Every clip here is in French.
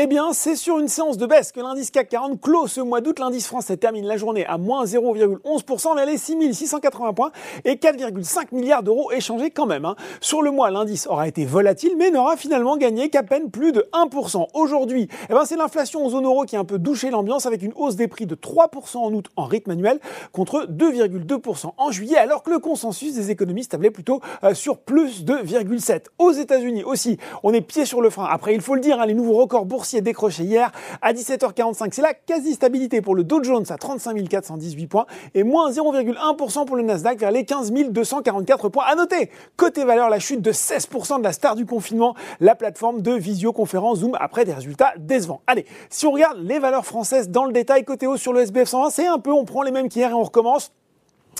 Eh bien, c'est sur une séance de baisse que l'indice CAC 40 clôt ce mois d'août. L'indice français termine la journée à moins 0,11% vers les 6680 points et 4,5 milliards d'euros échangés quand même. Hein. Sur le mois, l'indice aura été volatile mais n'aura finalement gagné qu'à peine plus de 1%. Aujourd'hui, eh ben, c'est l'inflation en zone euro qui a un peu douché l'ambiance avec une hausse des prix de 3% en août en rythme annuel contre 2,2% en juillet alors que le consensus des économistes tablait plutôt euh, sur plus de 2,7. Aux États-Unis aussi, on est pied sur le frein. Après, il faut le dire, hein, les nouveaux records boursiers décrochés hier à 17h45, c'est la quasi-stabilité pour le Dow Jones à 35 418 points et moins 0,1% pour le Nasdaq vers les 15 244 points. À noter, côté valeur, la chute de 16% de la star du confinement, la plateforme de visioconférence Zoom après des résultats décevants. Allez, si on regarde les valeurs françaises dans le détail, côté haut sur le SBF 120, c'est un peu, on prend les mêmes qu'hier et on recommence.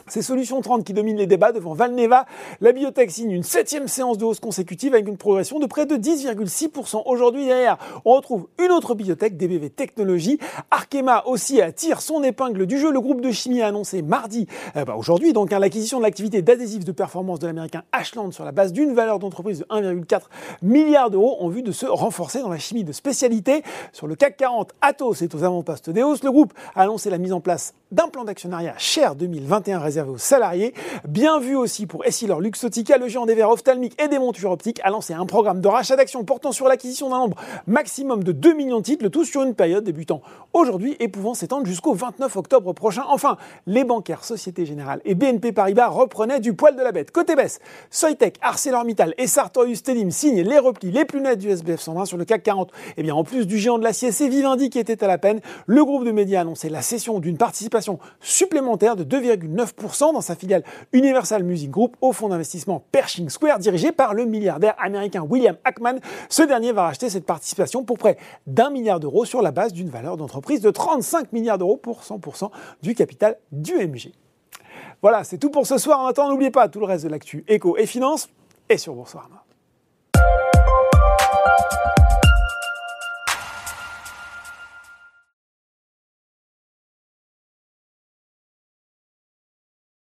C'est Solution 30 qui domine les débats devant Valneva. La biotech signe une septième séance de hausse consécutive avec une progression de près de 10,6%. Aujourd'hui, derrière, on retrouve une autre biotech, DBV Technologies. Arkema aussi attire son épingle du jeu. Le groupe de chimie a annoncé mardi, euh, bah aujourd'hui, donc hein, l'acquisition de l'activité d'adhésifs de performance de l'américain Ashland sur la base d'une valeur d'entreprise de 1,4 milliard d'euros en vue de se renforcer dans la chimie de spécialité. Sur le CAC 40, Atos est aux avant-postes des hausses. Le groupe a annoncé la mise en place d'un plan d'actionnariat cher 2021 réservé aux salariés. Bien vu aussi pour Essilor Luxotica, le géant des verres ophtalmiques et des montures optiques a lancé un programme de rachat d'actions portant sur l'acquisition d'un nombre maximum de 2 millions de titres, le tout sur une période débutant aujourd'hui et pouvant s'étendre jusqu'au 29 octobre prochain. Enfin, les bancaires Société Générale et BNP Paribas reprenaient du poil de la bête. Côté baisse, Soitec, ArcelorMittal et Sartorius Telim signent les replis les plus nets du SBF 120 sur le CAC 40. Et eh bien, en plus du géant de l'acier, c'est Vivendi qui était à la peine. Le groupe de médias a annoncé la cession d'une participation supplémentaire de 2,9% dans sa filiale Universal Music Group au fonds d'investissement Pershing Square dirigé par le milliardaire américain William Ackman. Ce dernier va racheter cette participation pour près d'un milliard d'euros sur la base d'une valeur d'entreprise de 35 milliards d'euros pour 100% du capital du MG. Voilà, c'est tout pour ce soir. En attendant, n'oubliez pas tout le reste de l'actu éco et finance et sur Boursorama.